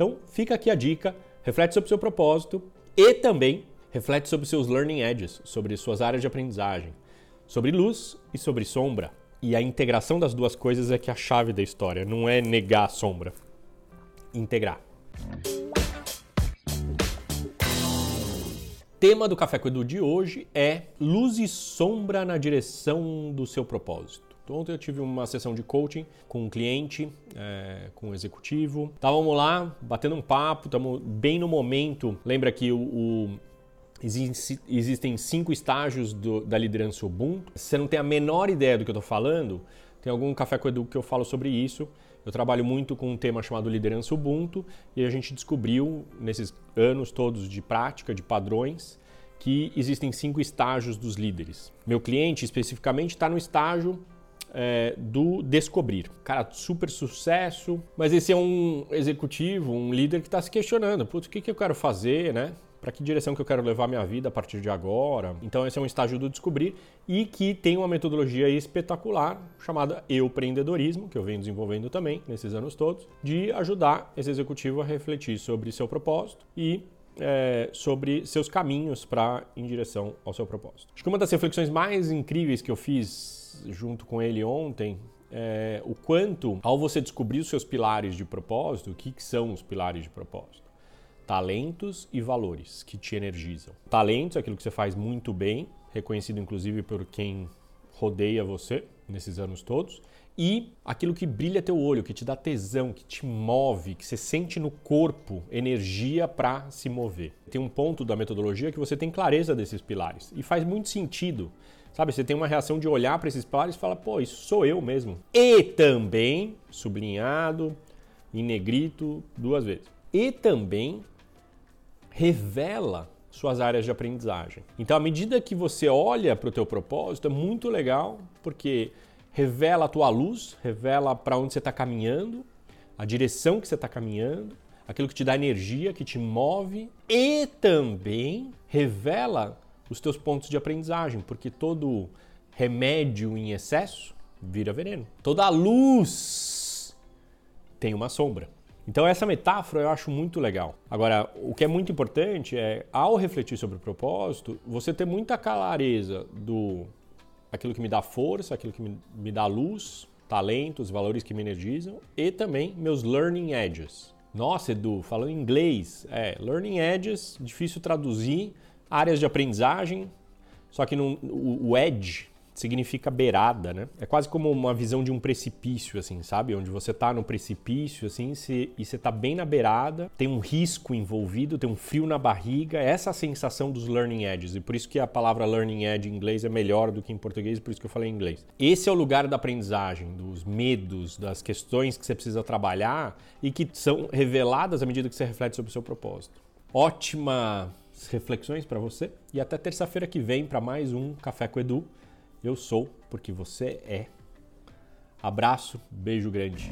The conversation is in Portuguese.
Então, fica aqui a dica, reflete sobre o seu propósito e também reflete sobre seus learning edges, sobre suas áreas de aprendizagem, sobre luz e sobre sombra. E a integração das duas coisas é que é a chave da história, não é negar a sombra, integrar. tema do Café com Edu de hoje é luz e sombra na direção do seu propósito. Ontem eu tive uma sessão de coaching com um cliente, é, com um executivo. Estávamos lá, batendo um papo, estamos bem no momento. Lembra que o, o existem cinco estágios do, da liderança Ubuntu. Se você não tem a menor ideia do que eu estou falando, tem algum Café com Edu que eu falo sobre isso. Eu trabalho muito com um tema chamado liderança Ubuntu e a gente descobriu nesses anos todos de prática, de padrões, que existem cinco estágios dos líderes. Meu cliente especificamente está no estágio é, do descobrir. Cara, super sucesso, mas esse é um executivo, um líder que está se questionando: putz, o que, que eu quero fazer, né? para que direção que eu quero levar minha vida a partir de agora. Então esse é um estágio do descobrir e que tem uma metodologia espetacular chamada empreendedorismo, que eu venho desenvolvendo também nesses anos todos, de ajudar esse executivo a refletir sobre seu propósito e é, sobre seus caminhos para em direção ao seu propósito. Acho que uma das reflexões mais incríveis que eu fiz junto com ele ontem é o quanto, ao você descobrir os seus pilares de propósito, o que, que são os pilares de propósito? talentos e valores que te energizam. Talentos é aquilo que você faz muito bem, reconhecido inclusive por quem rodeia você nesses anos todos, e aquilo que brilha teu olho, que te dá tesão, que te move, que você sente no corpo energia para se mover. Tem um ponto da metodologia que você tem clareza desses pilares e faz muito sentido. Sabe, você tem uma reação de olhar para esses pilares e falar, pô, isso sou eu mesmo. E também, sublinhado, em negrito, duas vezes. E também revela suas áreas de aprendizagem. Então, à medida que você olha para o teu propósito, é muito legal, porque revela a tua luz, revela para onde você está caminhando, a direção que você está caminhando, aquilo que te dá energia, que te move, e também revela os teus pontos de aprendizagem, porque todo remédio em excesso vira veneno. Toda luz tem uma sombra. Então essa metáfora eu acho muito legal. Agora, o que é muito importante é, ao refletir sobre o propósito, você ter muita clareza do aquilo que me dá força, aquilo que me, dá luz, talentos, valores que me energizam e também meus learning edges. Nossa, Edu, falando em inglês, é, learning edges, difícil traduzir, áreas de aprendizagem, só que no, o, o edge significa beirada, né? É quase como uma visão de um precipício, assim, sabe? Onde você tá no precipício, assim, e você tá bem na beirada, tem um risco envolvido, tem um frio na barriga, essa é a sensação dos learning edges. E por isso que a palavra learning edge em inglês é melhor do que em português, por isso que eu falei em inglês. Esse é o lugar da aprendizagem, dos medos, das questões que você precisa trabalhar e que são reveladas à medida que você reflete sobre o seu propósito. Ótima reflexões para você e até terça-feira que vem para mais um Café com Edu. Eu sou porque você é. Abraço, beijo grande.